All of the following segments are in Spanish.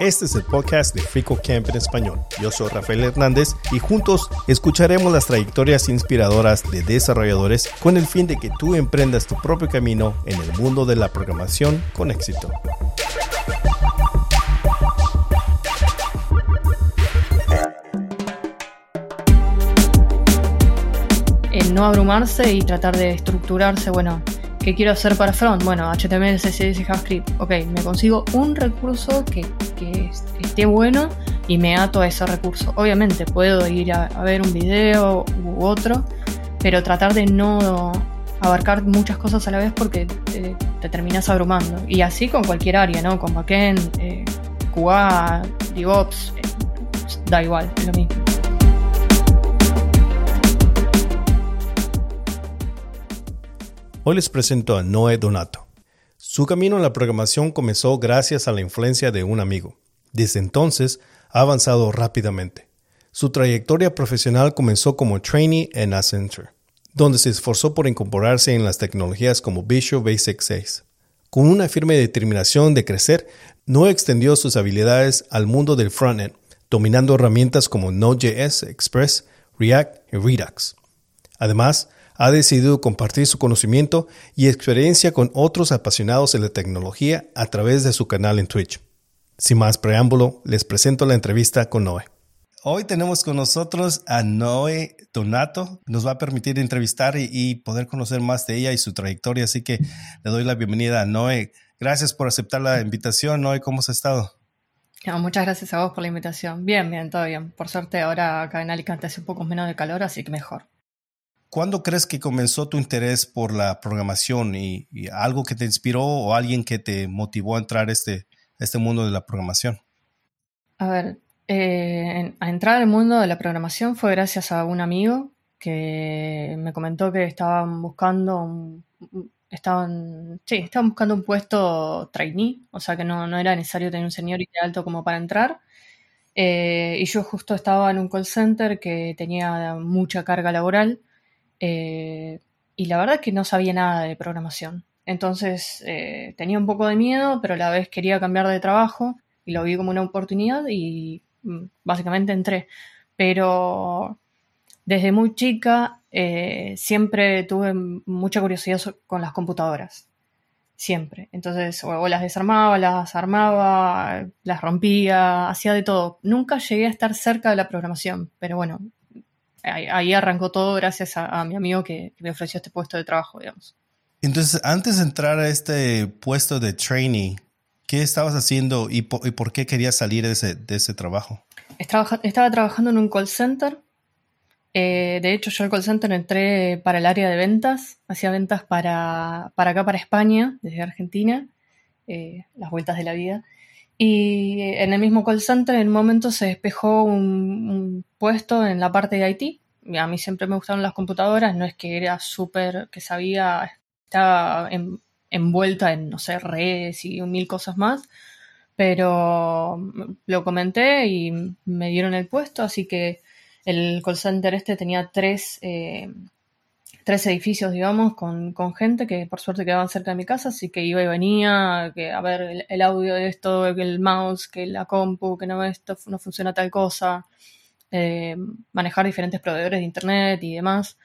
Este es el podcast de Frico Camp en español. Yo soy Rafael Hernández y juntos escucharemos las trayectorias inspiradoras de desarrolladores con el fin de que tú emprendas tu propio camino en el mundo de la programación con éxito. El no abrumarse y tratar de estructurarse, bueno, ¿Qué quiero hacer para front? Bueno, HTML, CSS JavaScript. Ok, me consigo un recurso que, esté bueno y me ato a ese recurso. Obviamente puedo ir a, ver un video u otro, pero tratar de no abarcar muchas cosas a la vez porque te, terminas abrumando. Y así con cualquier área, ¿no? Con backend, eh, QA, DevOps, eh, da igual, es lo mismo. Hoy les presento a Noé Donato. Su camino en la programación comenzó gracias a la influencia de un amigo. Desde entonces ha avanzado rápidamente. Su trayectoria profesional comenzó como trainee en Accenture, donde se esforzó por incorporarse en las tecnologías como Visual Basic 6. Con una firme determinación de crecer, Noé extendió sus habilidades al mundo del frontend, dominando herramientas como Node.js, Express, React y Redux. Además, ha decidido compartir su conocimiento y experiencia con otros apasionados en la tecnología a través de su canal en Twitch. Sin más preámbulo, les presento la entrevista con Noé. Hoy tenemos con nosotros a Noé Donato. Nos va a permitir entrevistar y, poder conocer más de ella y su trayectoria. Así que le doy la bienvenida a Noé. Gracias por aceptar la invitación. Noé, ¿cómo has estado? muchas gracias a vos por la invitación. Bien, bien, todo bien. Por suerte ahora acá en Alicante hace un poco menos de calor, así que mejor. ¿Cuándo crees que comenzó tu interés por la programación y, algo que te inspiró o alguien que te motivó a entrar a este, este mundo de la programación? A ver, eh, a entrar al mundo de la programación fue gracias a un amigo que me comentó que estaban buscando un, estaban, sí, estaban buscando un puesto trainee, o sea que no, no era necesario tener un seniority alto como para entrar. Eh, y yo justo estaba en un call center que tenía mucha carga laboral eh, y la verdad es que no sabía nada de programación. Entonces eh, tenía un poco de miedo, pero a la vez quería cambiar de trabajo y lo vi como una oportunidad y mm, básicamente entré. Pero desde muy chica eh, siempre tuve mucha curiosidad con las computadoras. Siempre. Entonces, o, las desarmaba, las armaba, las rompía, hacía de todo. Nunca llegué a estar cerca de la programación, pero bueno, ahí, arrancó todo gracias a, mi amigo que, me ofreció este puesto de trabajo, digamos. Entonces, antes de entrar a este puesto de trainee, ¿qué estabas haciendo y por, qué querías salir de ese, trabajo? Estaba, estaba, trabajando en un call center. Eh, de hecho, yo al call center entré para el área de ventas. Hacía ventas para, para acá, para España, desde Argentina. Eh, las vueltas de la vida. Y en el mismo call center en un momento se despejó un, puesto en la parte de IT. a mí siempre me gustaron las computadoras, no es que era súper, que sabía, estaba envuelta en, no sé, redes y mil cosas más, pero lo comenté y me dieron el puesto, así que el call center este tenía tres, eh, tres edificios, digamos, con, gente que por suerte quedaban cerca de mi casa, así que iba y venía, que a ver el, audio de esto, el mouse, que la compu, que no esto no funciona tal cosa, eh, manejar diferentes proveedores de internet y demás.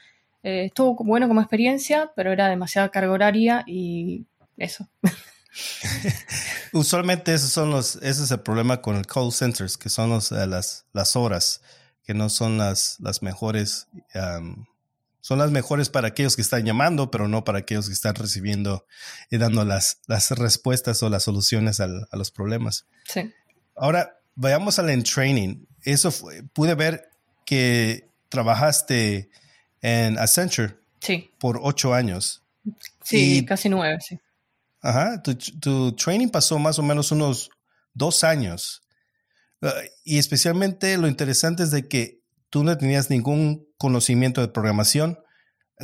Eh, estuvo bueno como experiencia, pero era demasiada carga horaria y eso. Usualmente esos son los, ese es el problema con el call centers, que son eh, las, las horas, que no son las, las mejores son las mejores para aquellos que están llamando, pero no para aquellos que están recibiendo y dando las, las respuestas o las soluciones a los problemas. Sí. Ahora, vayamos al training. Eso pude ver que trabajaste en Accenture sí. por ocho años. Sí, casi nueve, sí. Ajá, tu, tu, training pasó más o menos unos dos años. Uh, y especialmente lo interesante es de que tú no tenías ningún conocimiento de programación.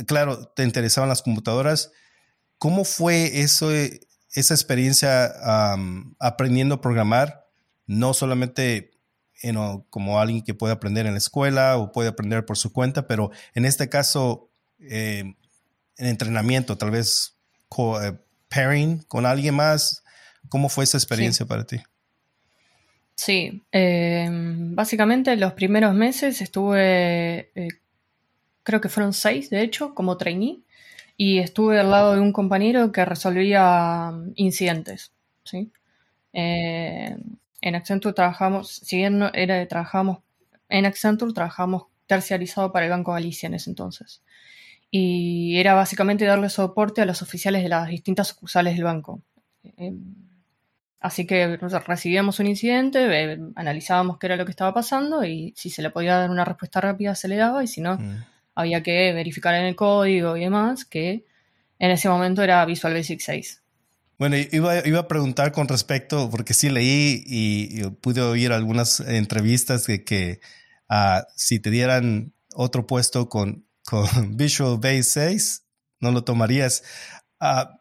Claro, te interesaban las computadoras. ¿Cómo fue eso, esa experiencia aprendiendo a programar? No solamente como alguien que puede aprender en la escuela o puede aprender por su cuenta, pero en este caso, eh, en entrenamiento, tal vez, eh, pairing con alguien más. ¿Cómo fue esa experiencia para ti? Sí, eh, básicamente los primeros meses estuve, eh, creo que fueron seis, de hecho, como trainee, y estuve al lado de un compañero que resolvía um, incidentes. ¿sí? Eh, en Accenture trabajamos, si bien era, trabajamos, en Accenture trabajamos terciarizado para el Banco Galicia en ese entonces. Y era básicamente darle soporte a los oficiales de las distintas sucursales del banco. Así que recibíamos un incidente, eh, analizábamos qué era lo que estaba pasando y si se le podía dar una respuesta rápida se le daba y si no, mm. Había que verificar en el código y demás, que en ese momento era Visual Basic 6. Bueno, iba, a preguntar con respecto, porque sí leí y, pude oír algunas entrevistas de que ah, si te dieran otro puesto con, Visual Basic 6, no lo tomarías. Ah,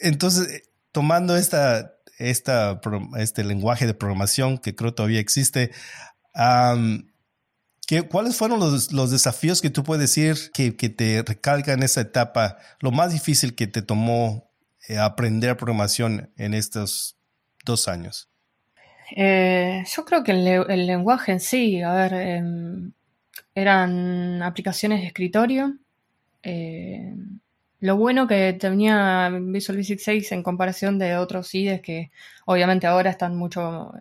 entonces, tomando esta esta, este lenguaje de programación que creo todavía existe. ¿Cuáles fueron los, desafíos que tú puedes decir que, te recalcan esa etapa? Lo más difícil que te tomó eh, aprender programación en estos dos años. Eh, yo creo que el, lenguaje en sí, a ver, em, eran aplicaciones de escritorio. Eh, lo bueno que tenía Visual Basic 6 en comparación de otros IDEs que obviamente ahora están mucho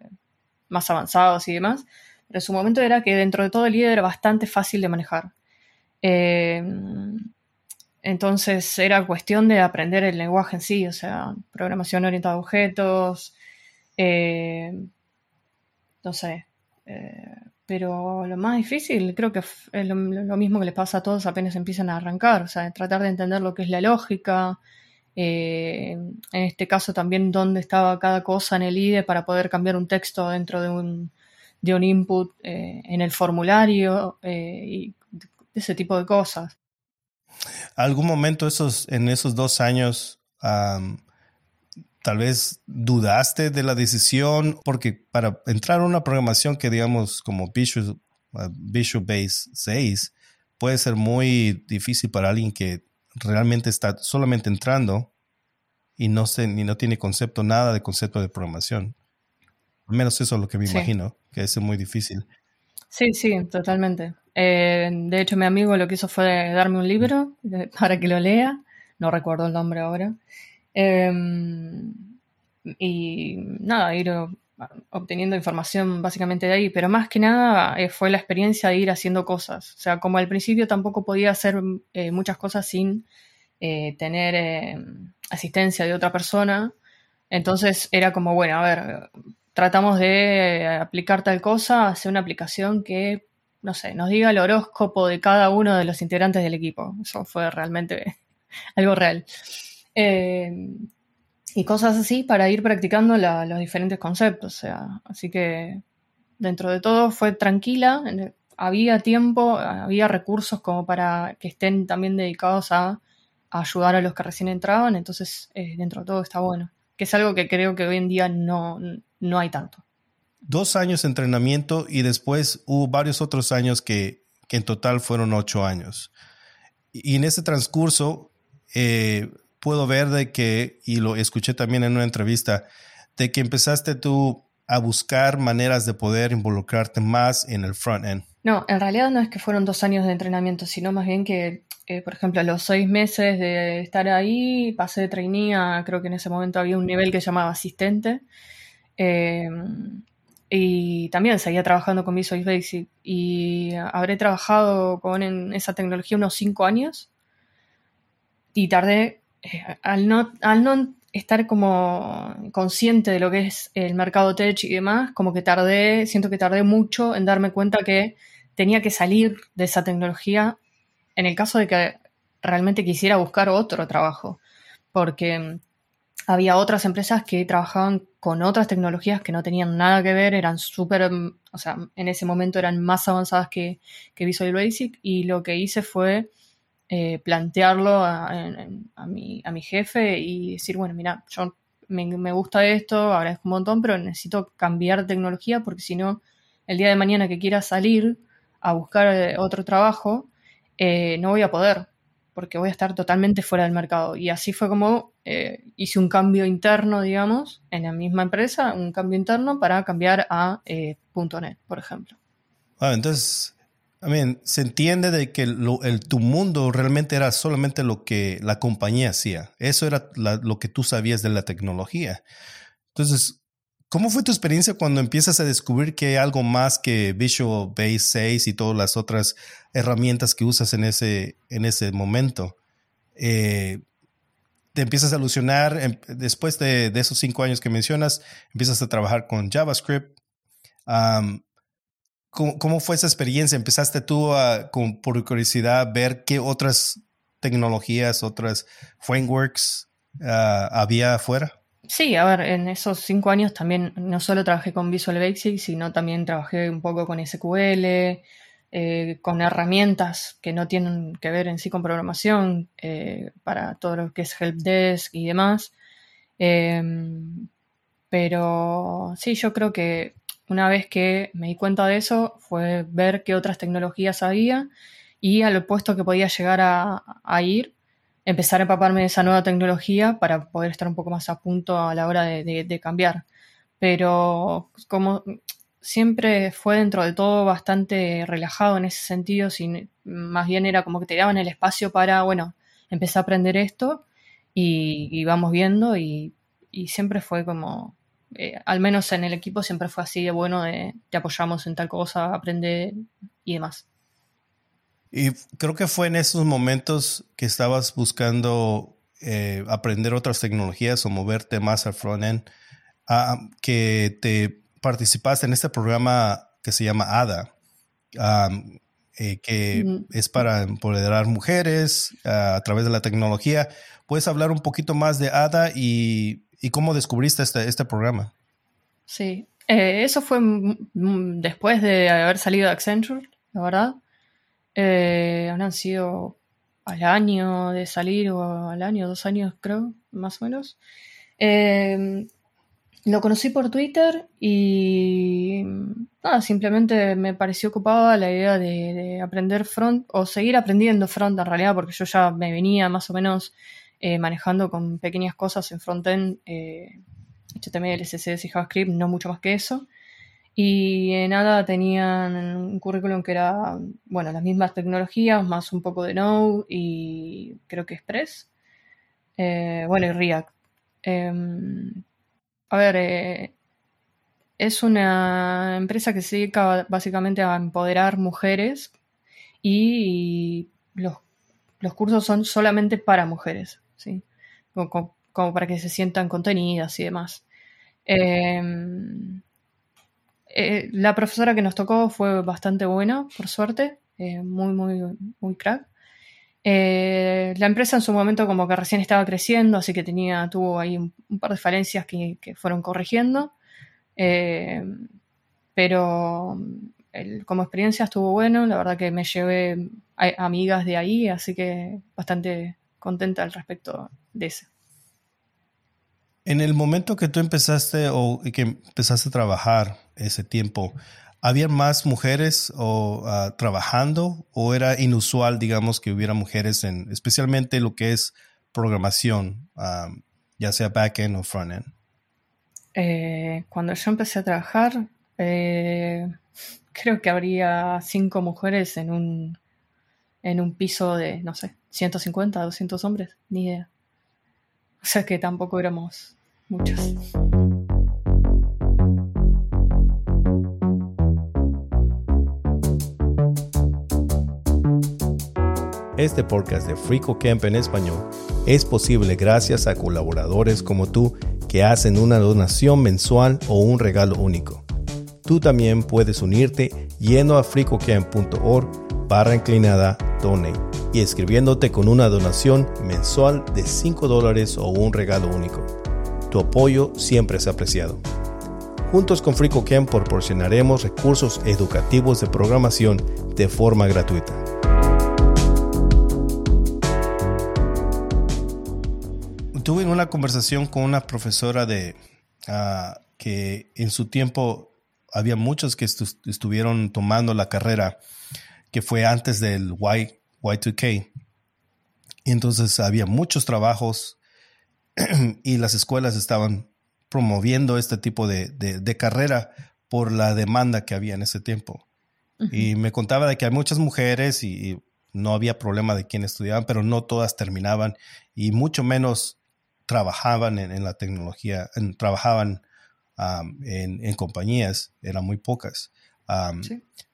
más avanzados y demás, en su momento era que dentro de todo el IDE era bastante fácil de manejar. Eh, entonces era cuestión de aprender el lenguaje en sí, o sea, programación orientada a objetos, eh, no sé, pero lo más difícil creo que es lo, mismo que le pasa a todos apenas empiezan a arrancar, o sea, tratar de entender lo que es la lógica, eh, en este caso también dónde estaba cada cosa en el IDE para poder cambiar un texto dentro de un, de un input eh, en el formulario eh, y ese tipo de cosas. ¿Algún momento esos, en esos dos años tal vez dudaste de la decisión, porque para entrar a una programación que digamos como Visual, uh, Visual Base 6 puede ser muy difícil para alguien que realmente está solamente entrando y no, se, ni no tiene concepto, nada de concepto de programación. Al menos eso es lo que me imagino, que es muy difícil. Sí, sí, totalmente. Eh, de hecho, mi amigo lo que hizo fue darme un libro para que lo lea. No recuerdo el nombre ahora. Em, y nada, ir obteniendo información básicamente de ahí, pero más que nada eh, fue la experiencia de ir haciendo cosas. O sea, como al principio tampoco podía hacer eh, muchas cosas sin tener asistencia de otra persona, entonces era como, bueno, a ver, tratamos de aplicar tal cosa, hacer una aplicación que, no sé, nos diga el horóscopo de cada uno de los integrantes del equipo. Eso fue realmente algo real. Eh, y cosas así para ir practicando los diferentes conceptos. O sea, así que dentro de todo fue tranquila, había tiempo, había recursos como para que estén también dedicados a, ayudar a los que recién entraban, entonces eh, dentro de todo está bueno, que es algo que creo que hoy en día no, no hay tanto. Dos años de entrenamiento y después hubo varios otros años que, que en total fueron ocho años. Y en ese transcurso, eh, puedo ver de que, y lo escuché también en una entrevista, de que empezaste tú a buscar maneras de poder involucrarte más en el front-end. No, en realidad no es que fueron dos años de entrenamiento, sino más bien que, eh, por ejemplo, a los seis meses de estar ahí, pasé de trainee creo que en ese momento había un nivel que se llamaba asistente. Em, y también seguía trabajando con Visual Basic y habré trabajado con esa tecnología unos cinco años. Y tardé eh, al, no, al no estar como consciente de lo que es el mercado tech y demás, como que tardé, siento que tardé mucho en darme cuenta que tenía que salir de esa tecnología en el caso de que realmente quisiera buscar otro trabajo, porque había otras empresas que trabajaban con otras tecnologías que no tenían nada que ver, eran súper, o sea, en ese momento eran más avanzadas que, que Visual Basic y lo que hice fue eh, plantearlo a, mi, a, mi, jefe y decir, bueno, mira, yo me, gusta esto, agradezco un montón, pero necesito cambiar tecnología porque si no, el día de mañana que quiera salir a buscar eh, otro trabajo, eh, no voy a poder. Porque voy a estar totalmente fuera del mercado. Y así fue como eh, hice un cambio interno, digamos, en la misma empresa, un cambio interno para cambiar a eh, .NET, por ejemplo. Ah, entonces, se entiende de que el, tu mundo realmente era solamente lo que la compañía hacía. Eso era lo que tú sabías de la tecnología. Entonces, ¿cómo fue tu experiencia cuando empiezas a descubrir que hay algo más que Visual Base 6 y todas las otras herramientas que usas en ese, en ese momento? Eh, te empiezas a alusionar, em, después de, esos cinco años que mencionas, empiezas a trabajar con JavaScript. ¿cómo, fue esa experiencia? ¿Empezaste tú a, por curiosidad, ver qué otras tecnologías, otras frameworks ah, había afuera? Sí, a ver, en esos cinco años también no solo trabajé con Visual Basic, sino también trabajé un poco con SQL, eh, con herramientas que no tienen que ver en sí con programación, eh, para todo lo que es helpdesk y demás. Em, pero sí, yo creo que una vez que me di cuenta de eso fue ver qué otras tecnologías había y al puesto que podía llegar a, ir, empezar a empaparme de esa nueva tecnología para poder estar un poco más a punto a la hora de, cambiar. Pero como siempre fue dentro de todo bastante relajado en ese sentido, sin, más bien era como que te daban el espacio para, bueno, empezar a aprender esto y, vamos viendo y, siempre fue como eh, al menos en el equipo siempre fue así de bueno, de, te apoyamos en tal cosa, aprender y demás. Y creo que fue en esos momentos que estabas buscando eh, aprender otras tecnologías o moverte más al frontend, ah, que te participaste en este programa que se llama ADA, eh, que es para empoderar mujeres ah, a través de la tecnología. ¿Puedes hablar un poquito más de ADA y ¿Y cómo descubriste este, este programa? Sí, eh, eso fue después de haber salido de Accenture, la verdad. Eh, habrán sido al año de salir o al año, dos años creo, más o menos. Eh, lo conocí por Twitter y nada, simplemente me pareció ocupada la idea de, de, aprender front o seguir aprendiendo front en realidad porque yo ya me venía más o menos eh, manejando con pequeñas cosas en frontend, eh, HTML, CSS y JavaScript, no mucho más que eso. Y en nada tenían un currículum que era, bueno, las mismas tecnologías, más un poco de Node y creo que Express. Eh, bueno, y React. Em, a ver, eh, es una empresa que se dedica básicamente a empoderar mujeres y los, los cursos son solamente para mujeres. ¿sí? Como, para que se sientan contenidas y demás. Em, eh, la profesora que nos tocó fue bastante buena, por suerte, eh, muy, muy, muy crack. Eh, la empresa en su momento como que recién estaba creciendo, así que tenía, tuvo ahí un, par de falencias que, fueron corrigiendo. pero como experiencia estuvo bueno, la verdad que me llevé amigas de ahí, así que bastante, contenta al respecto de eso. En el momento que tú empezaste o que empezaste a trabajar ese tiempo, ¿había más mujeres o, ah, trabajando o era inusual, digamos, que hubiera mujeres en especialmente lo que es programación, ya sea backend o frontend? Eh, cuando yo empecé a trabajar, eh, creo que habría cinco mujeres en un, en un piso de, no sé, 150, 200 hombres, ni idea. O sea que tampoco éramos muchos. Este podcast de Frico Camp en español es posible gracias a colaboradores como tú que hacen una donación mensual o un regalo único. Tú también puedes unirte yendo a fricocamp.org barra inclinada donate y escribiéndote con una donación mensual de 5 dólares o un regalo único. Tu apoyo siempre es apreciado. Juntos con FricoCamp proporcionaremos recursos educativos de programación de forma gratuita. Tuve una conversación con una profesora de ah, que en su tiempo había muchos que estuvieron tomando la carrera que fue antes del Y Y2K. Y entonces había muchos trabajos y las escuelas estaban promoviendo este tipo de, carrera por la demanda que había en ese tiempo. Y me contaba de que hay muchas mujeres y, no había problema de quién estudiaban, pero no todas terminaban y mucho menos trabajaban en, la tecnología, trabajaban en, compañías, eran muy pocas.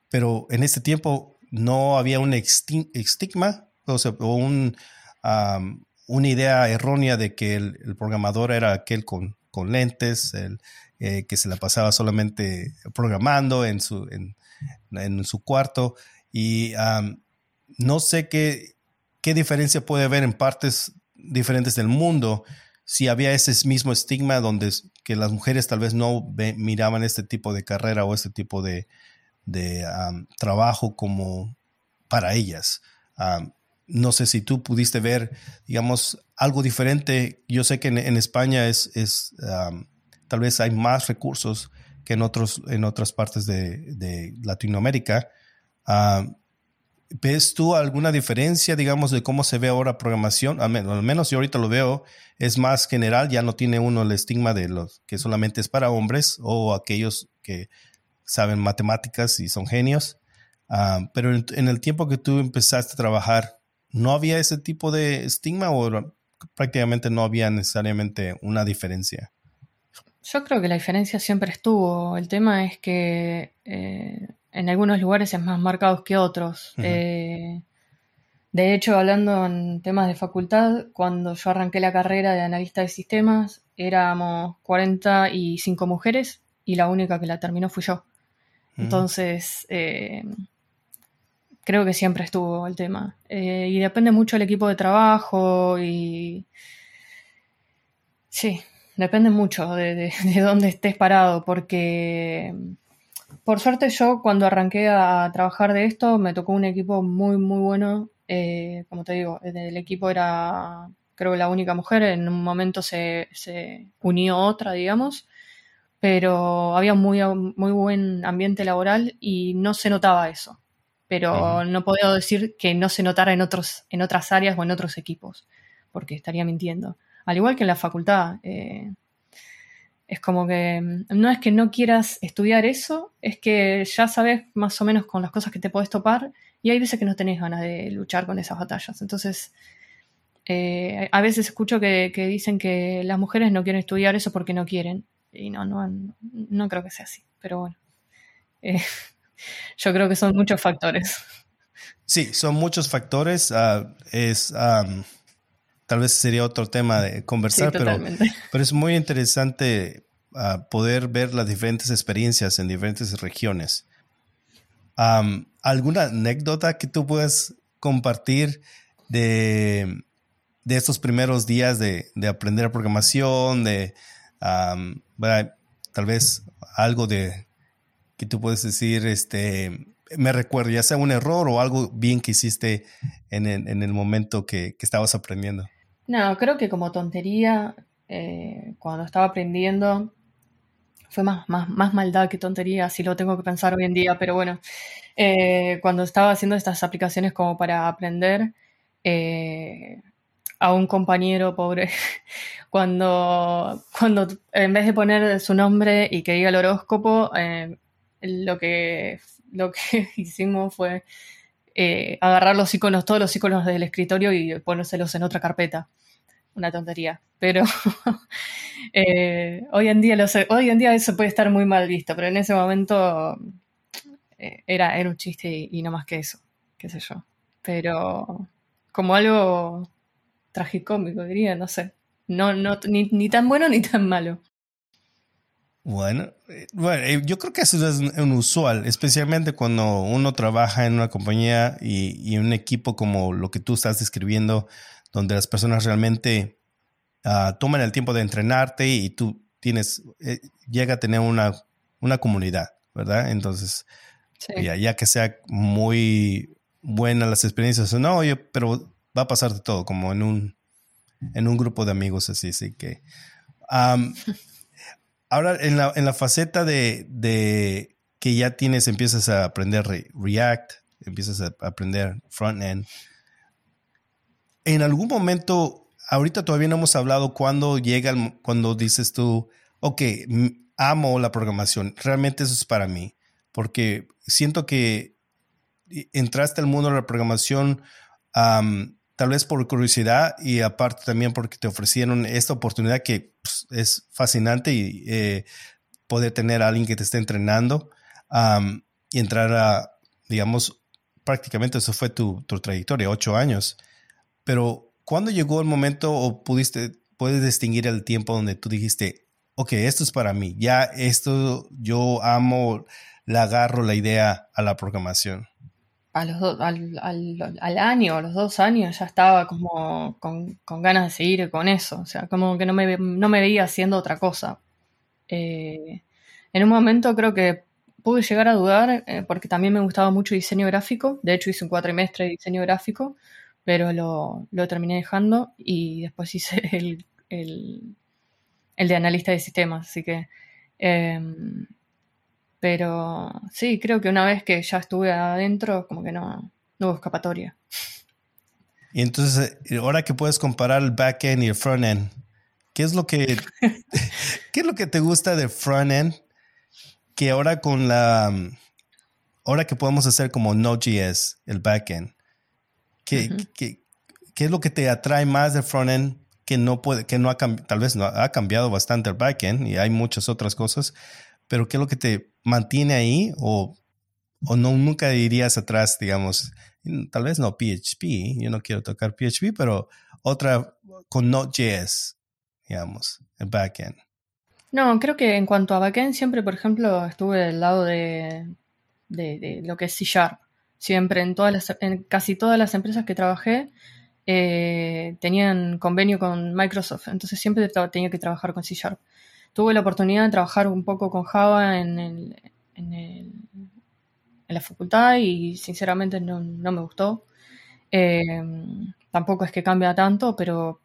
Pero en ese tiempo no había un estigma o, sea, un, una idea errónea de que el, programador era aquel con, con lentes, el, eh, que se la pasaba solamente programando en su, en, en su cuarto. Y no sé qué, qué diferencia puede haber en partes diferentes del mundo si había ese mismo estigma donde que las mujeres tal vez no miraban este tipo de carrera o este tipo de, de trabajo como para ellas no sé si tú pudiste ver, digamos, algo diferente. Yo sé que en, España es, es tal vez hay más recursos que en, otros, en otras partes de, Latinoamérica. ¿Ves tú alguna diferencia, digamos, de cómo se ve ahora programación? Al menos, al menos yo ahorita lo veo, es más general, ya no tiene uno el estigma de los que solamente es para hombres o aquellos que saben matemáticas y son genios. pero en, el tiempo que tú empezaste a trabajar, ¿no había ese tipo de estigma o prácticamente no había necesariamente una diferencia? Yo creo que la diferencia siempre estuvo. El tema es que eh, en algunos lugares es más marcado que otros. Eh, de hecho, hablando en temas de facultad, cuando yo arranqué la carrera de analista de sistemas, éramos 45 mujeres y la única que la terminó fui yo. Entonces, eh, creo que siempre estuvo el tema. Eh, y depende mucho del equipo de trabajo y... Sí, depende mucho de, dónde estés parado, porque por suerte yo cuando arranqué a trabajar de esto me tocó un equipo muy, muy bueno. Eh, como te digo, el equipo era creo que la única mujer, en un momento se, se unió otra, digamos, pero había muy, muy buen ambiente laboral y no se notaba eso pero no puedo decir que no se notara en, otros, en otras áreas o en otros equipos, porque estaría mintiendo. Al igual que en la facultad, eh, es como que mm, no es que no quieras estudiar eso, es que ya sabes más o menos con las cosas que te puedes topar y hay veces que no tenés ganas de luchar con esas batallas. Entonces, eh, a veces escucho que, dicen que las mujeres no quieren estudiar eso porque no quieren. Y no, no, no creo que sea así, pero bueno. Eh, yo creo que son muchos factores. Sí, son muchos factores. Ah, es tal vez sería otro tema de conversar, pero, pero, es muy interesante ah, poder ver las diferentes experiencias en diferentes regiones. ¿Alguna anécdota que tú puedas compartir de, de estos primeros días de, de aprender programación, de tal vez algo de que tú puedes decir, este, me recuerdo, ya sea un error o algo bien que hiciste en el, momento que, estabas aprendiendo? No, creo que como tontería, eh, cuando estaba aprendiendo, fue más, más, más, maldad que tontería, si lo tengo que pensar hoy en día, pero bueno, eh, cuando estaba haciendo estas aplicaciones como para aprender, eh, a un compañero pobre, cuando, cuando en vez de poner su nombre y que diga el horóscopo, lo que, lo que hicimos fue eh, agarrar los iconos, todos los iconos del escritorio y ponérselos en otra carpeta. Una tontería. Pero eh, hoy, en día hoy en día eso puede estar muy mal visto, pero en ese momento eh, era, era un chiste y, no más que eso, qué sé yo. Pero como algo tragicómico, diría, no sé. No, no, ni, ni tan bueno ni tan malo. Bueno, eh, bueno, eh, yo creo que eso es un usual, especialmente cuando uno trabaja en una compañía y, y un equipo como lo que tú estás describiendo, donde las personas realmente ah, toman el tiempo de entrenarte y tú tienes, eh, llega a tener una, una comunidad, ¿verdad? Entonces, ya, ya, que sea muy buena las experiencias, no, oye, pero va a pasar de todo, como en un, en un grupo de amigos así, así que... Ahora, en la, en la faceta de, que ya tienes, empiezas a aprender React, empiezas a aprender frontend. en algún momento, ahorita todavía no hemos hablado cuando llega, cuando dices tú, ok, amo la programación, realmente eso es para mí, porque siento que entraste al mundo de la programación tal vez por curiosidad y aparte también porque te ofrecieron esta oportunidad que pues, es fascinante y eh, poder tener a alguien que te esté entrenando y entrar a, digamos, prácticamente eso fue tu, tu trayectoria, ocho años. Pero ¿cuándo llegó el momento o pudiste, puedes distinguir el tiempo donde tú dijiste, ok, esto es para mí, ya esto yo amo, le agarro la idea a la programación? A los al, al, al, año, a los dos años, ya estaba como con, con, ganas de seguir con eso. O sea, como que no me, no me veía haciendo otra cosa. Eh, en un momento creo que pude llegar a dudar eh, porque también me gustaba mucho diseño gráfico. De hecho, hice un cuatrimestre de diseño gráfico, pero lo, lo terminé dejando y después hice el, el, el de analista de sistemas. Así que em, pero sí, creo que una vez que ya estuve adentro, como que no, no hubo escapatoria. Y entonces, eh, ahora que puedes comparar el back-end y el front-end, ¿qué es lo que qué es lo que te gusta del front-end que ahora con la ahora que podemos hacer como Node.js, el back-end? ¿qué, qué, qué, es lo que te atrae más del front-end que no puede que no ha tal vez no ha cambiado bastante el back-end y hay muchas otras cosas, pero qué es lo que te mantiene ahí o, o no nunca irías atrás, digamos, tal vez no PHP, yo no quiero tocar PHP, pero otra con Node.js, digamos, el backend. No, creo que en cuanto a backend siempre, por ejemplo, estuve del lado de, de, lo que es C Sharp. Siempre en todas las, en casi todas las empresas que trabajé eh, tenían convenio con Microsoft, entonces siempre tenía que trabajar con C Sharp tuve la oportunidad de trabajar un poco con Java en, el, en, la facultad y sinceramente no, no me gustó. Eh, tampoco es que cambia tanto, pero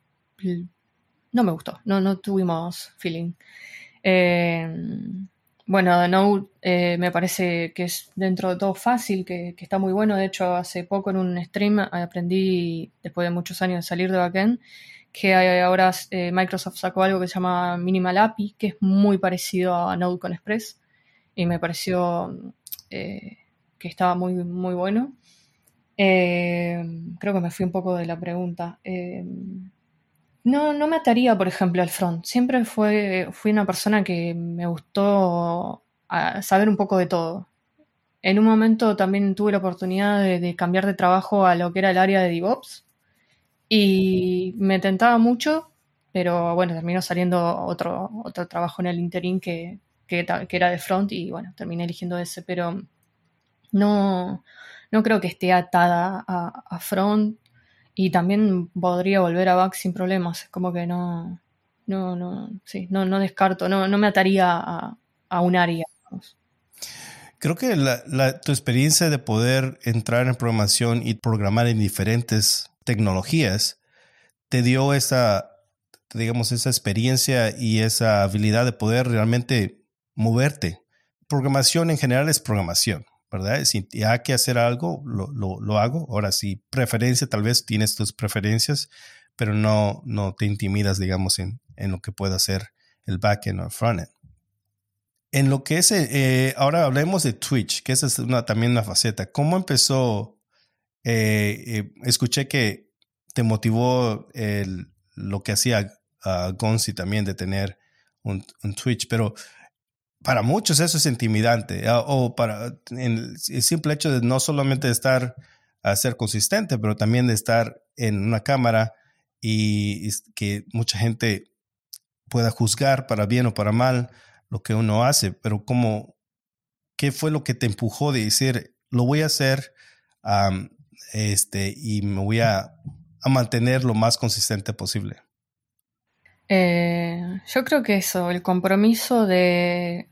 no me gustó, no, no tuvimos feeling. Eh, bueno, Node eh, me parece que es dentro de todo fácil, que, que, está muy bueno. De hecho, hace poco en un stream aprendí, después de muchos años de salir de backend, que ahora eh, Microsoft sacó algo que se llama Minimal API, que es muy parecido a Node con Express, y me pareció eh, que estaba muy, muy bueno. Eh, creo que me fui un poco de la pregunta. no, no me ataría, por ejemplo, al front. Siempre fue, fui una persona que me gustó saber un poco de todo. En un momento también tuve la oportunidad de cambiar de trabajo a lo que era el área de DevOps y me tentaba mucho, pero bueno, terminó saliendo otro, otro trabajo en el interín que, que, era de front y bueno, terminé eligiendo ese, pero no, no creo que esté atada a, front y también podría volver a back sin problemas, como que no, no, no, sí, no, no descarto, no, no me ataría a, a un área. Creo que la, tu experiencia de poder entrar en programación y programar en diferentes tecnologías te dio esa, digamos, esa experiencia y esa habilidad de poder realmente moverte. Programación en general es programación, ¿verdad? Si hay que hacer algo, lo, lo, hago. Ahora, si preferencia, tal vez tienes tus preferencias, pero no, no te intimidas, digamos, en, en lo que pueda hacer el backend o el frontend. En lo que es, eh, ahora hablemos de Twitch, que esa es una, también una faceta. ¿Cómo empezó eh, escuché que te motivó el, lo que hacía uh, Gonzi también de tener un, Twitch, pero para muchos eso es intimidante, ah, o para el, simple hecho de no solamente estar a ser consistente, pero también de estar en una cámara y, que mucha gente pueda juzgar para bien o para mal lo que uno hace, pero como, ¿qué fue lo que te empujó de decir, lo voy a hacer este, y me voy a, mantener lo más consistente posible? Eh, yo creo que eso, el compromiso de,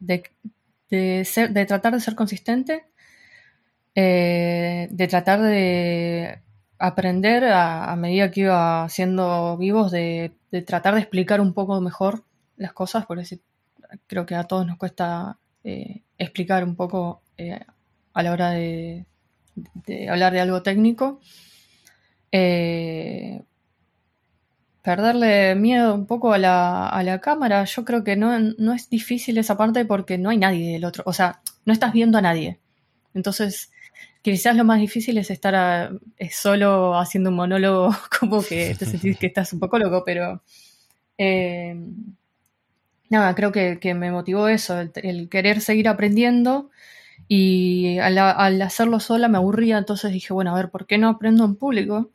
de, ser, de tratar de ser consistente, eh, de tratar de aprender a, medida que iba siendo vivos, de, tratar de explicar un poco mejor las cosas, porque creo que a todos nos cuesta eh, explicar un poco a la hora de, de hablar de algo técnico. Eh, perderle miedo un poco a la, a la cámara, yo creo que no, no, es difícil esa parte porque no hay nadie del otro, o sea, no estás viendo a nadie. Entonces, quizás lo más difícil es estar solo haciendo un monólogo, como que te sentís que estás un poco loco, pero... Eh, nada, creo que, me motivó eso, el, querer seguir aprendiendo y al, hacerlo sola me aburría, entonces dije, bueno, a ver, ¿por qué no aprendo en público?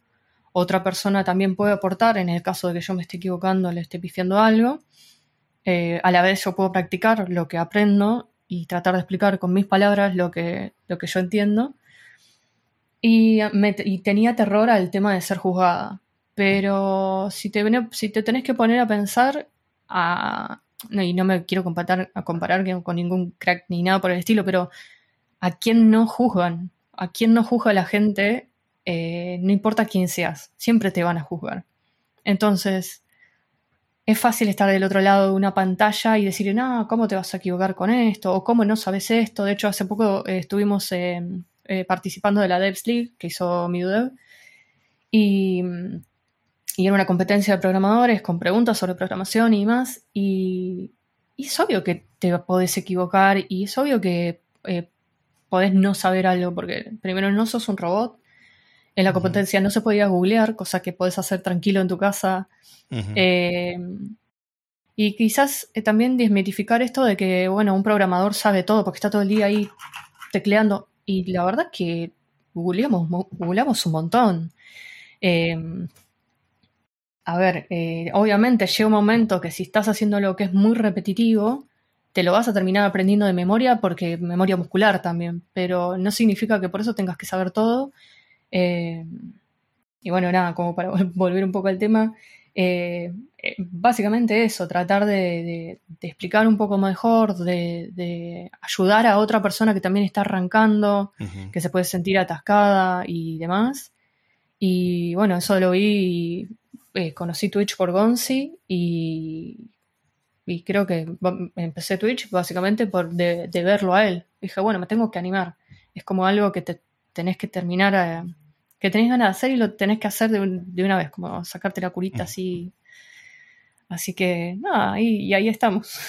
otra persona también puede aportar en el caso de que yo me esté equivocando, le esté pifiando algo. Eh, a la vez yo puedo practicar lo que aprendo y tratar de explicar con mis palabras lo que, lo que yo entiendo. Y, tenía terror al tema de ser juzgada. Pero si te, si te tenés que poner a pensar, y no me quiero comparar, a comparar con ningún crack ni nada por el estilo, pero ¿a quién no juzgan? ¿A quién no juzga la gente eh, no importa quién seas, siempre te van a juzgar. Entonces, es fácil estar del otro lado de una pantalla y decir, no, ¿cómo te vas a equivocar con esto? ¿O cómo no sabes esto? De hecho, hace poco eh, estuvimos eh, participando de la Devs League que hizo MiduDev y, y era una competencia de programadores con preguntas sobre programación y más. Y, y es obvio que te podés equivocar y es obvio que podés no saber algo porque primero no sos un robot en la competencia no se podía googlear, cosa que puedes hacer tranquilo en tu casa. Eh, y quizás eh, también desmitificar esto de que, bueno, un programador sabe todo porque está todo el día ahí tecleando. Y la verdad es que googleamos, googleamos un montón. Eh, a ver, obviamente llega un momento que si estás haciendo lo que es muy repetitivo, te lo vas a terminar aprendiendo de memoria porque memoria muscular también, pero no significa que por eso tengas que saber todo eh, y bueno, nada, como para volver un poco al tema, eh, eh, básicamente eso, tratar de, explicar un poco mejor, de, ayudar a otra persona que también está arrancando, que se puede sentir atascada y demás. Y bueno, eso lo vi, y, conocí Twitch por Gonzi y, y creo que empecé Twitch básicamente por de, verlo a él. Dije, bueno, me tengo que animar. Es como algo que te tenés que terminar a, que tenés ganas de hacer y lo tenés que hacer de, una vez, como sacarte la curita así. Así que, nada, y, ahí estamos.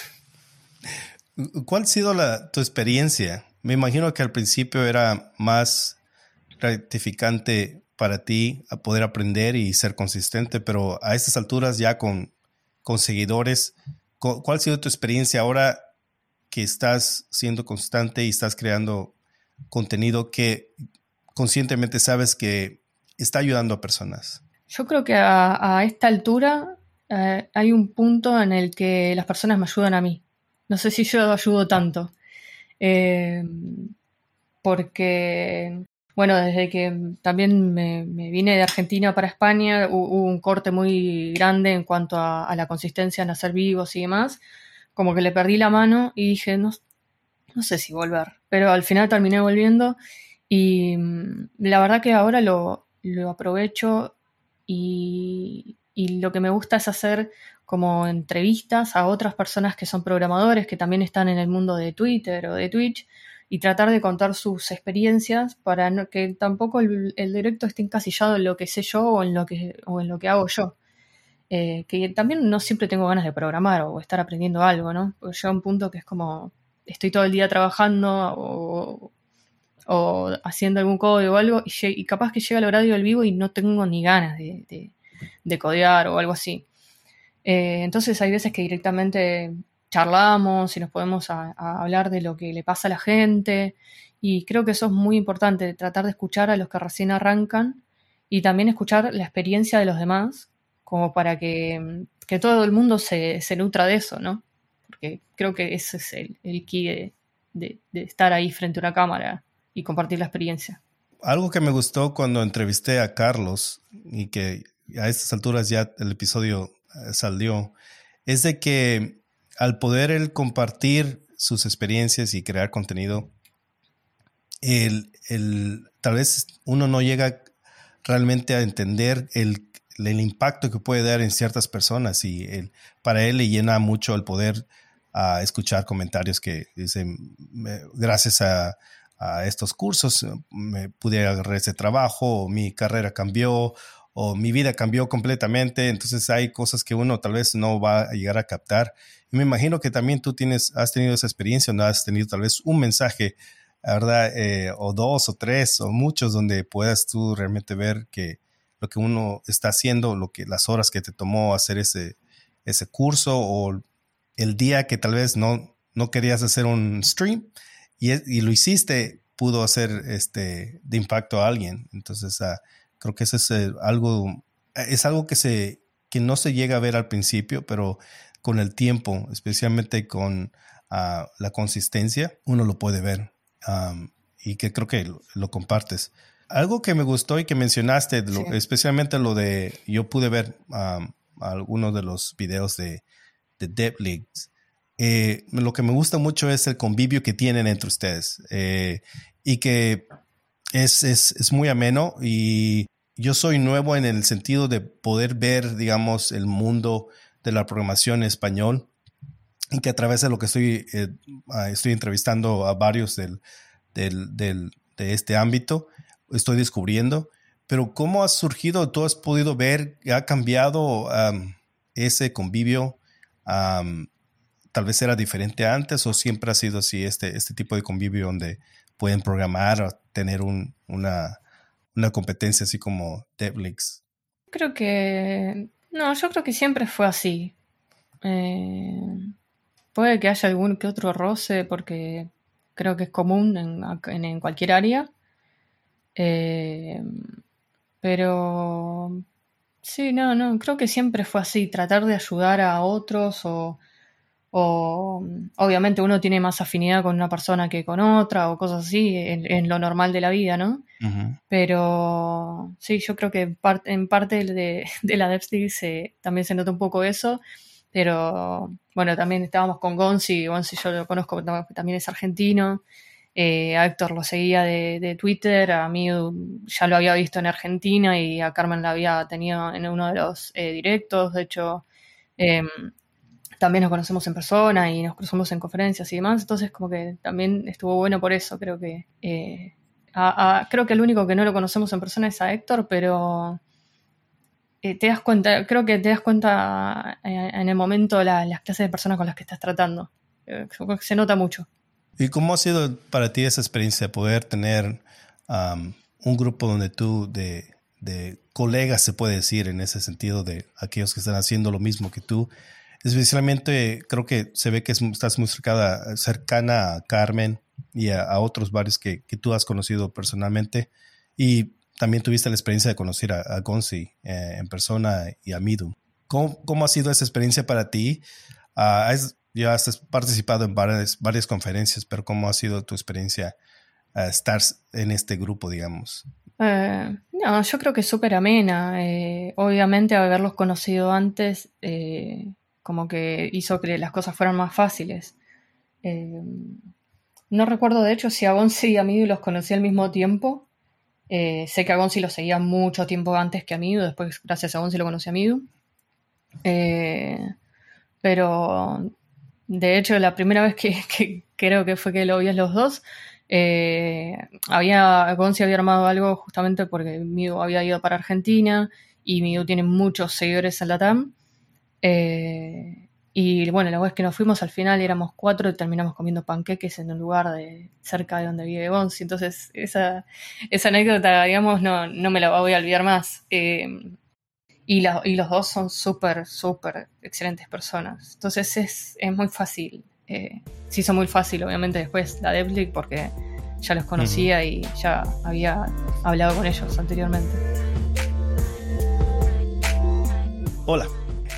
¿Cuál ha sido la, tu experiencia? Me imagino que al principio era más gratificante para ti poder aprender y ser consistente, pero a estas alturas ya con, con seguidores, ¿cuál ha sido tu experiencia ahora que estás siendo constante y estás creando contenido que conscientemente sabes que está ayudando a personas? Yo creo que a, esta altura eh, hay un punto en el que las personas me ayudan a mí. No sé si yo ayudo tanto. Eh, porque, bueno, desde que también me, vine de Argentina para España, hubo un corte muy grande en cuanto a, la consistencia en hacer vivos y demás. Como que le perdí la mano y dije, no, no sé si volver. Pero al final terminé volviendo y mm, la verdad que ahora lo, aprovecho y, lo que me gusta es hacer como entrevistas a otras personas que son programadores, que también están en el mundo de Twitter o de Twitch, y tratar de contar sus experiencias para que tampoco el, directo esté encasillado en lo que sé yo o en lo que, o en lo que hago yo. Eh, que también no siempre tengo ganas de programar o estar aprendiendo algo, ¿no? Porque llega un punto que es como, estoy todo el día trabajando o, o haciendo algún código o algo, y, capaz que llega el horario del vivo y no tengo ni ganas de, de, codear o algo así. Eh, entonces hay veces que directamente charlamos y nos podemos hablar de lo que le pasa a la gente, y creo que eso es muy importante, tratar de escuchar a los que recién arrancan y también escuchar la experiencia de los demás, como para que, que todo el mundo se, se, nutra de eso, ¿no? Porque creo que ese es el, el key de, de estar ahí frente a una cámara y compartir la experiencia. Algo que me gustó cuando entrevisté a Carlos y que a estas alturas ya el episodio eh, salió, es de que al poder él compartir sus experiencias y crear contenido, el, el, tal vez uno no llega realmente a entender el, el, impacto que puede dar en ciertas personas y el, para él le llena mucho el poder escuchar comentarios que dicen, gracias a, a estos cursos, me pude agarrar ese trabajo, mi carrera cambió, o mi vida cambió completamente, entonces hay cosas que uno tal vez no va a llegar a captar. Y me imagino que también tú tienes, has tenido esa experiencia, no has tenido tal vez un mensaje, ¿verdad? Eh, o dos o tres o muchos donde puedas tú realmente ver que lo que uno está haciendo, lo que las horas que te tomó hacer ese, ese curso o el día que tal vez no, no querías hacer un stream y, y lo hiciste, pudo hacer este, de impacto a alguien. Entonces, uh, Creo que eso es eh, algo, es algo que, se, que no se llega a ver al principio, pero con el tiempo, especialmente con ah, la consistencia, uno lo puede ver y que creo que lo, compartes. Algo que me gustó y que mencionaste, especialmente lo de, yo pude ver algunos de los videos de, de Dev Leagues. Eh, lo que me gusta mucho es el convivio que tienen entre ustedes eh, y que es, es, es, muy ameno y yo soy nuevo en el sentido de poder ver, digamos, el mundo de la programación español y que a través de lo que estoy, eh, ah, estoy entrevistando a varios del, del, del, de este ámbito, estoy descubriendo. Pero ¿cómo ha surgido? ¿Tú has podido ver, ha cambiado ese convivio? tal vez era diferente antes o siempre ha sido así este, este tipo de convivio donde pueden programar o tener un, una, una competencia así como Devlix. Creo que... No, yo creo que siempre fue así. Eh, puede que haya algún que otro roce porque creo que es común en, en, cualquier área. Eh, pero sí, no, no, creo que siempre fue así, tratar de ayudar a otros o o obviamente uno tiene más afinidad con una persona que con otra o cosas así en, lo normal de la vida, ¿no? Pero sí, yo creo que en parte de, de la DevStick también se nota un poco eso, pero bueno, también estábamos con Gonzi, Gonzi yo lo conozco, también es argentino, eh, a Héctor lo seguía de, Twitter, a mí ya lo había visto en Argentina y a Carmen la había tenido en uno de los eh, directos, de hecho... Em, también nos conocemos en persona y nos cruzamos en conferencias y demás, entonces como que también estuvo bueno por eso, creo que eh, creo que el único que no lo conocemos en persona es a Héctor, pero eh, te das cuenta, creo que te das cuenta eh, en, el momento las clases de personas con las que estás tratando, se nota mucho. ¿Y cómo ha sido para ti esa experiencia de poder tener un grupo donde tú de colegas, se puede decir, en ese sentido, de aquellos que están haciendo lo mismo que tú, Especialmente creo que se ve que estás muy cercana, cercana a Carmen y a, otros varios que, tú has conocido personalmente. Y también tuviste la experiencia de conocer a, Gonzi eh, en persona y a Midu. ¿Cómo, ha sido esa experiencia para ti? Uh, ya has participado en varias, varias conferencias, pero ¿cómo ha sido tu experiencia uh, estar en este grupo, digamos? Eh, no, yo creo que es súper amena. Eh, obviamente, haberlos conocido antes, como que hizo que las cosas fueran más fáciles. Eh, no recuerdo de hecho si a Gonzi y a Midu los conocí al mismo tiempo. Eh, sé que a Gonzi lo seguía mucho tiempo antes que a Midu, después gracias a Gonzi lo conocí a Midu. Eh, pero de hecho la primera vez que, creo que fue que lo vi a los dos, había, Gonzi había armado algo justamente porque Midu había ido para Argentina y Midu tiene muchos seguidores en la TAM. Eh, y bueno, la vez que nos fuimos al final éramos cuatro y terminamos comiendo panqueques en un lugar de cerca de donde vive Gonzi. Entonces, esa, esa anécdota, digamos, no, no me la voy a olvidar más. Eh, y, y, los dos son súper, súper excelentes personas. Entonces es, es muy fácil. Eh, se hizo muy fácil, obviamente, después la Devlik porque ya los conocía y ya había hablado con ellos anteriormente. Hola.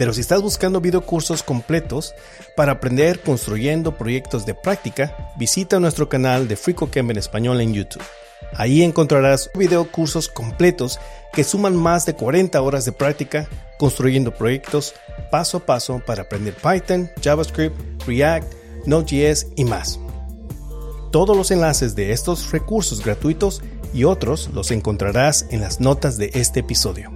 Pero si estás buscando videocursos completos para aprender construyendo proyectos de práctica, visita nuestro canal de FreeCodeCamp en español en YouTube. Ahí encontrarás video cursos completos que suman más de 40 horas de práctica construyendo proyectos paso a paso para aprender Python, JavaScript, React, Node.js y más. Todos los enlaces de estos recursos gratuitos y otros los encontrarás en las notas de este episodio.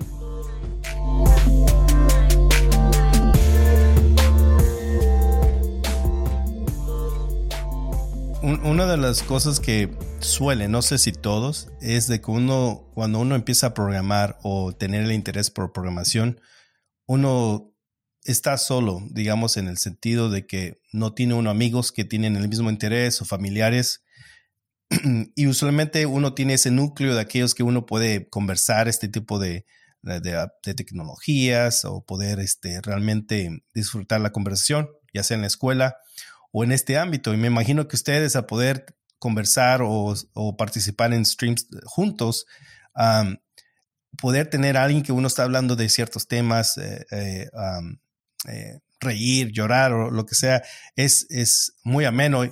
Una de las cosas que suele, no sé si todos, es de que uno, cuando uno empieza a programar o tener el interés por programación, uno está solo, digamos, en el sentido de que no tiene uno amigos que tienen el mismo interés o familiares. y usualmente uno tiene ese núcleo de aquellos que uno puede conversar este tipo de, de, tecnologías o poder este, realmente disfrutar la conversación, ya sea en la escuela o en este ámbito. Y me imagino que ustedes a poder conversar o, participar en streams juntos, poder tener a alguien que uno está hablando de ciertos temas, eh, eh, eh, reír, llorar o lo que sea, es, es muy ameno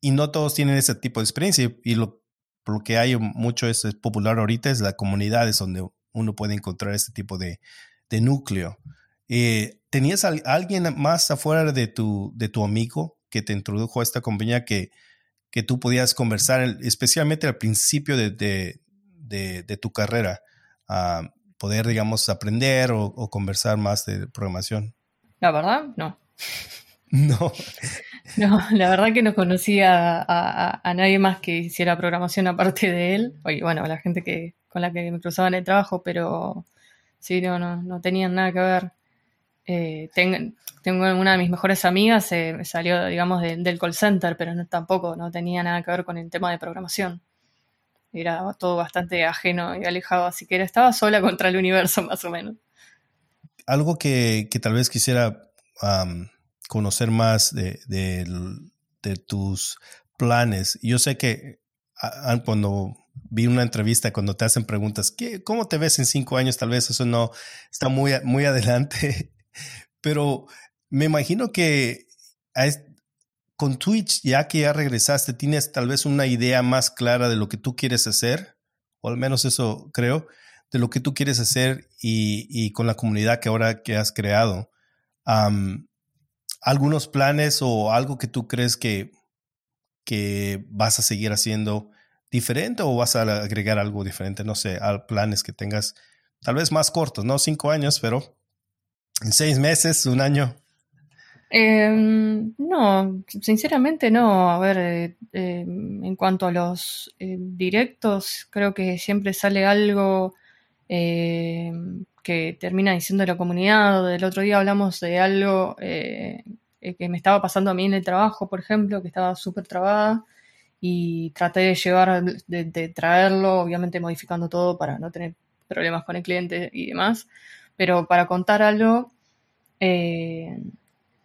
y no todos tienen ese tipo de experiencia y lo, lo que hay mucho es, popular ahorita es la comunidad, es donde uno puede encontrar este tipo de, de núcleo. ¿Tenías alguien más afuera de tu, de tu amigo que te introdujo a esta compañía que, que tú podías conversar, especialmente al principio de, de, de tu carrera? a poder, digamos, aprender o, conversar más de programación? La verdad, no. No. No, la verdad que no conocía a, nadie más que hiciera programación aparte de él. Oye, bueno, la gente que con la que me cruzaba en el trabajo, pero sí, no, no, no tenían nada que ver. Eh, tengo, una de mis mejores amigas, eh, salió, digamos, del call center, pero no, tampoco no tenía nada que ver con el tema de programación era todo bastante ajeno y alejado, así que era, estaba sola contra el universo más o menos. Algo que, tal vez quisiera conocer más de, tus planes. Yo sé que cuando vi una entrevista, cuando te hacen preguntas, ¿qué, ¿cómo te ves en cinco años? Tal vez eso no está muy, muy adelante, pero me imagino que con Twitch, ya que ya regresaste, tienes tal vez una idea más clara de lo que tú quieres hacer, o al menos eso creo, de lo que tú quieres hacer y, con la comunidad que ahora que has creado. ¿Algunos planes o algo que tú crees que, que vas a seguir haciendo diferente o vas a agregar algo diferente? No sé, planes que tengas tal vez más cortos, no cinco años, pero seis meses, un año. Em, no, sinceramente no. A ver, eh, em, en cuanto a los eh, directos, creo que siempre sale algo em, que termina diciendo la comunidad. El otro día hablamos de algo eh, que me estaba pasando a mí en el trabajo, por ejemplo, que estaba súper trabada y traté de llevar, de, de, traerlo, obviamente modificando todo para no tener problemas con el cliente y demás. Pero para contar algo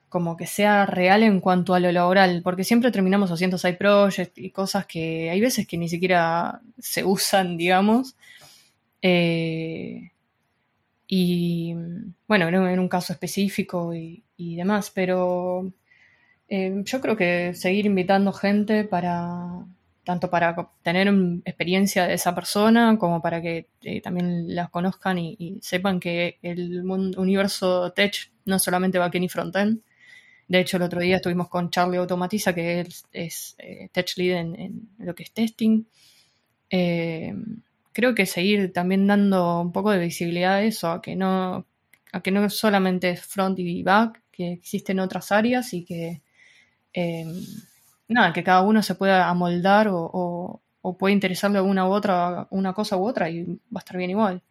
como que sea real en cuanto a lo laboral, porque siempre terminamos haciendo side projects y cosas que hay veces que ni siquiera se usan, digamos. Eh, y bueno, en un caso específico y, demás, pero eh, yo creo que seguir invitando gente para tanto para tener experiencia de esa persona como para que eh, también las conozcan y, sepan que el universo tech no solamente va aquí ni frontend, de hecho, el otro día estuvimos con Charlie Automatiza, que es, es eh, Tech Lead en, lo que es testing. Eh, creo que seguir también dando un poco de visibilidad a eso, a que no, a que no solamente es front y back, que existen otras áreas y que eh, nada, que cada uno se pueda amoldar o, o, puede interesarle una u otra, una cosa u otra y va a estar bien igual.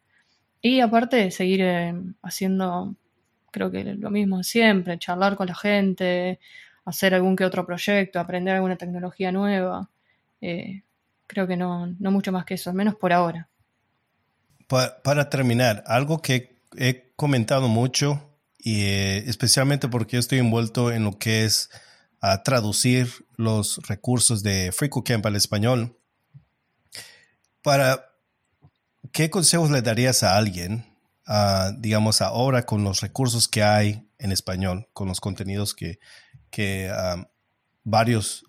Y aparte seguir haciendo creo que lo mismo siempre, charlar con la gente, hacer algún que otro proyecto, aprender alguna tecnología nueva. Eh, creo que no, no mucho más que eso, al menos por ahora. Para, terminar, algo que he comentado mucho, y eh, especialmente porque yo estoy envuelto en lo que es a traducir los recursos de FreeCodeCamp al español. Para, ¿Qué consejos le darías a alguien digamos, ahora con los recursos que hay en español, con los contenidos que, que varios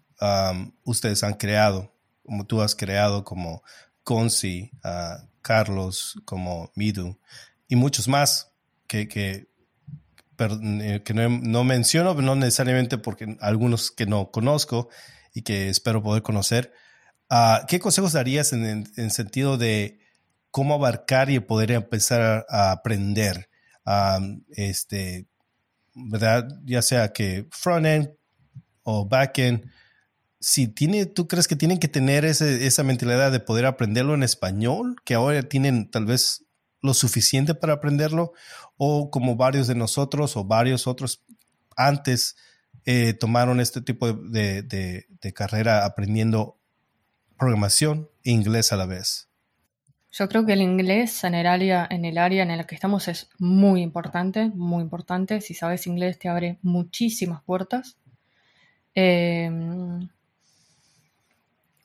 ustedes han creado como tú has creado, como Conci, uh, Carlos, como Midu, y muchos más que, que, que no, no, menciono, no necesariamente porque algunos que no conozco y que espero poder conocer. Uh, ¿Qué consejos darías en el sentido de cómo abarcar y poder empezar a aprender? este, ¿verdad? Ya sea que front-end o back-end, si tiene, ¿tú crees que tienen que tener ese, esa mentalidad de poder aprenderlo en español, que ahora tienen tal vez lo suficiente para aprenderlo, o como varios de nosotros o varios otros antes eh, tomaron este tipo de, carrera aprendiendo programación e inglés a la vez? Yo creo que el inglés en el área en el área en la que estamos es muy importante, muy importante. Si sabes inglés te abre muchísimas puertas. Em,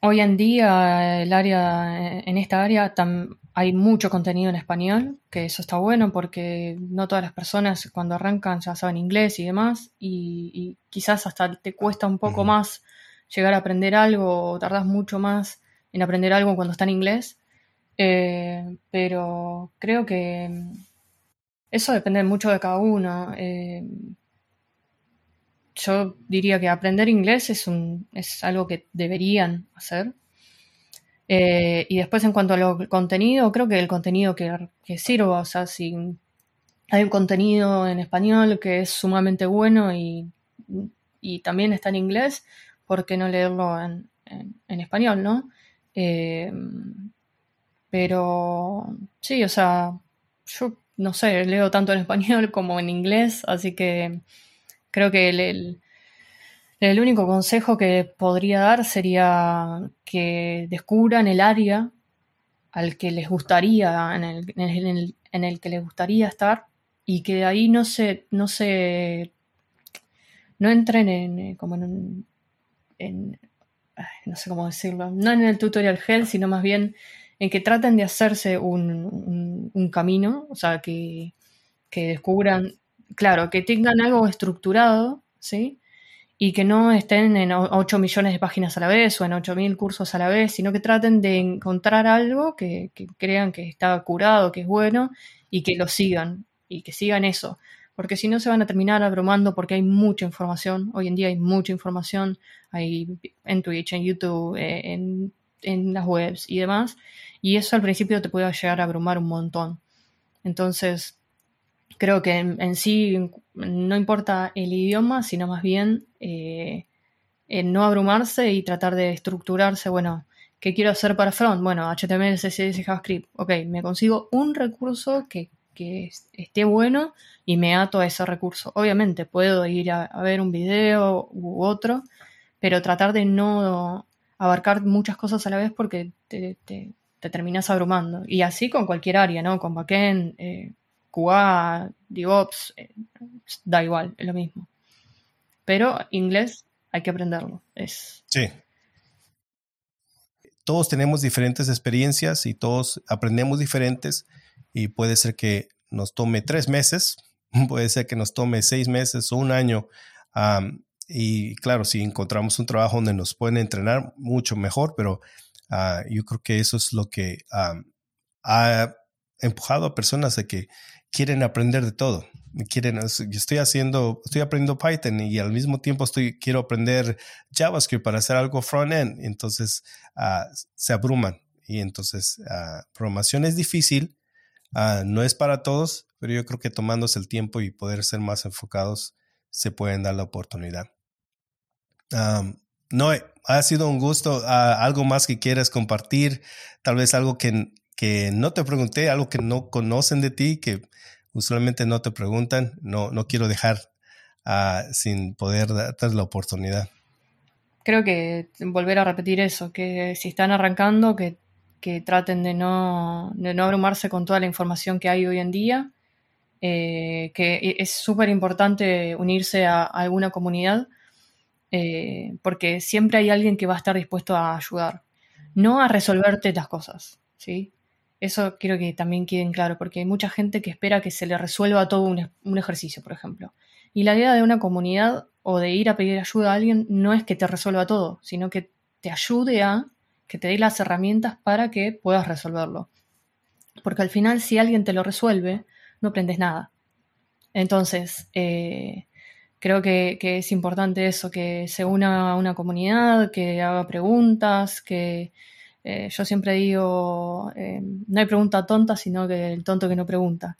hoy en día el área en esta área hay mucho contenido en español, que eso está bueno porque no todas las personas cuando arrancan ya saben inglés y demás y, quizás hasta te cuesta un poco más llegar a aprender algo o tardas mucho más en aprender algo cuando está en inglés eh, pero creo que eso depende mucho de cada uno. Eh, yo diría que aprender inglés es, un, es algo que deberían hacer. Eh, y después en cuanto al contenido, creo que el contenido que, que, sirva, o sea, si hay un contenido en español que es sumamente bueno y, y también está en inglés, ¿por qué no leerlo en, en, español, no? Pero sí, o sea, yo no sé, leo tanto en español como en inglés, así que creo que el, el, único consejo que podría dar sería que descubran el área al que les gustaría, en el, en el, que les gustaría estar y que de ahí no se, no se, no entren en, como en, en no sé cómo decirlo, no en el tutorial hell, sino más bien en que traten de hacerse un, camino, o sea, que, descubran, claro, que tengan algo estructurado, ¿sí? Y que no estén en 8 millones de páginas a la vez o en 8.000 cursos a la vez, sino que traten de encontrar algo que, crean que está curado, que es bueno y que lo sigan y que sigan eso. Porque si no se van a terminar abrumando porque hay mucha información. Hoy en día hay mucha información. Hay en Twitch, en YouTube, eh, en en las webs y demás. Y eso al principio te puede llegar a abrumar un montón. Entonces, creo que en, sí no importa el idioma, sino más bien eh, no abrumarse y tratar de estructurarse. Bueno, ¿qué quiero hacer para front? Bueno, HTML, CSS, JavaScript. Ok, me consigo un recurso que, esté bueno y me ato a ese recurso. Obviamente puedo ir a, ver un video u otro, pero tratar de no abarcar muchas cosas a la vez porque te, terminas abrumando. Y así con cualquier área, ¿no? Con backend, eh, QA, DevOps, eh, da igual, es lo mismo. Pero inglés hay que aprenderlo. Es... Sí. Todos tenemos diferentes experiencias y todos aprendemos diferentes y puede ser que nos tome tres meses, puede ser que nos tome seis meses o un año y claro, si encontramos un trabajo donde nos pueden entrenar, mucho mejor, pero ah, yo creo que eso es lo que ha empujado a personas a que quieren aprender de todo. Quieren, estoy haciendo, estoy aprendiendo Python y al mismo tiempo estoy, quiero aprender JavaScript para hacer algo front-end. Entonces ah, se abruman y entonces ah, programación es difícil, no es para todos, pero yo creo que tomándose el tiempo y poder ser más enfocados se pueden dar la oportunidad. no, ha sido un gusto. Ah, algo más que quieras compartir, tal vez algo que, que no te pregunté, algo que no conocen de ti, que usualmente no te preguntan. No, no quiero dejar uh, sin poder darte la oportunidad. Creo que volver a repetir eso, que si están arrancando, que, que traten de no, de no abrumarse con toda la información que hay hoy en día, eh, que e, es súper importante unirse a, alguna comunidad, eh, porque siempre hay alguien que va a estar dispuesto a ayudar, no a resolverte las cosas, ¿sí? Eso quiero que también queden claro, porque hay mucha gente que espera que se le resuelva todo un, ejercicio, por ejemplo. Y la idea de una comunidad o de ir a pedir ayuda a alguien no es que te resuelva todo, sino que te ayude a que te dé las herramientas para que puedas resolverlo. Porque al final, si alguien te lo resuelve, no aprendes nada. Entonces, eh, creo que, es importante eso, que se una a una comunidad, que haga preguntas, que eh, yo siempre digo, eh, no hay pregunta tonta, sino que el tonto que no pregunta.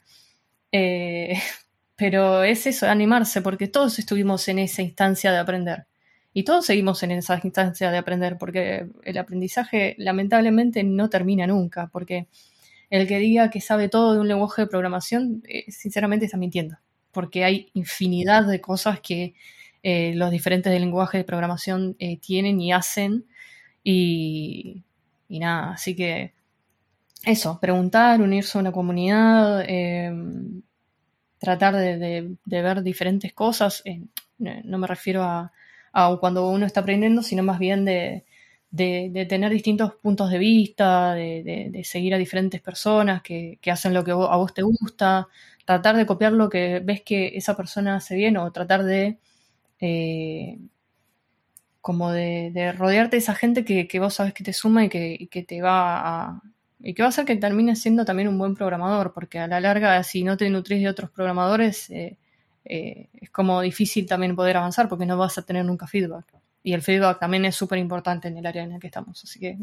pero es eso, animarse, porque todos estuvimos en esa instancia de aprender. Y todos seguimos en esa instancia de aprender, porque el aprendizaje lamentablemente no termina nunca, porque el que diga que sabe todo de un lenguaje de programación, eh, sinceramente está mintiendo, porque hay infinidad de cosas que eh, los diferentes lenguajes de programación eh, tienen y hacen, y, nada, así que eso, preguntar, unirse a una comunidad, tratar de, ver diferentes cosas, no me refiero a cuando uno está aprendiendo, sino más bien de, tener distintos puntos de vista, de, seguir a diferentes personas que, hacen lo que a vos te gusta, tratar de copiar lo que ves que esa persona hace bien o tratar de... Eh, como de, rodearte de esa gente que, vos sabes que te suma y que, te va a, y que va a hacer que termines siendo también un buen programador, porque a la larga, si no te nutrís de otros programadores, eh, eh, es como difícil también poder avanzar porque no vas a tener nunca feedback. Y el feedback también es súper importante en el área en el que estamos. Así que.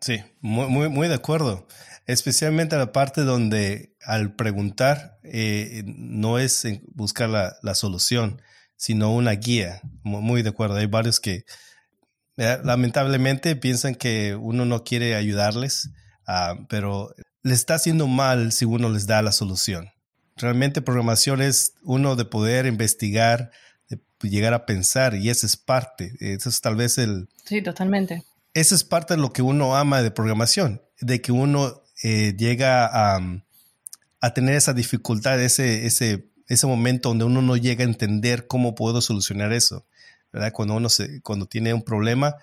Sí, muy, muy, muy de acuerdo. Especialmente la parte donde al preguntar eh, no es buscar la, la, solución, sino una guía. Muy, de acuerdo. Hay varios que eh, lamentablemente piensan que uno no quiere ayudarles, uh, pero les está haciendo mal si uno les da la solución. Realmente programación es uno de poder investigar, de llegar a pensar y esa es parte, eso es tal vez el... Sí, totalmente. Eso es parte de lo que uno ama de programación, de que uno eh, llega a, a, tener esa dificultad, ese, ese, ese momento donde uno no llega a entender cómo puedo solucionar eso. ¿verdad? Cuando uno se, cuando tiene un problema,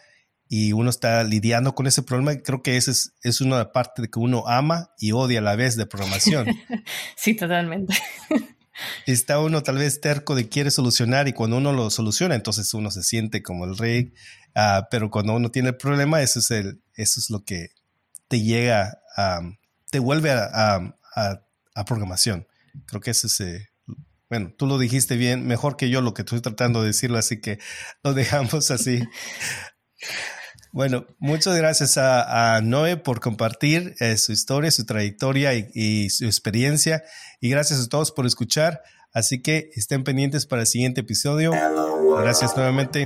y uno está lidiando con ese problema, creo que esa es, es una parte de que uno ama y odia a la vez de programación. sí, totalmente. está uno tal vez terco de quiere solucionar y cuando uno lo soluciona, entonces uno se siente como el rey, uh, pero cuando uno tiene el problema, eso es, el, eso es lo que te llega a, te vuelve a, a, a programación. Creo que ese es, eh, bueno, tú lo dijiste bien, mejor que yo lo que estoy tratando de decirlo, así que lo dejamos así. Bueno, muchas gracias a, Noé por compartir eh, su historia, su trayectoria y, su experiencia. Y gracias a todos por escuchar. Así que estén pendientes para el siguiente episodio. Gracias nuevamente.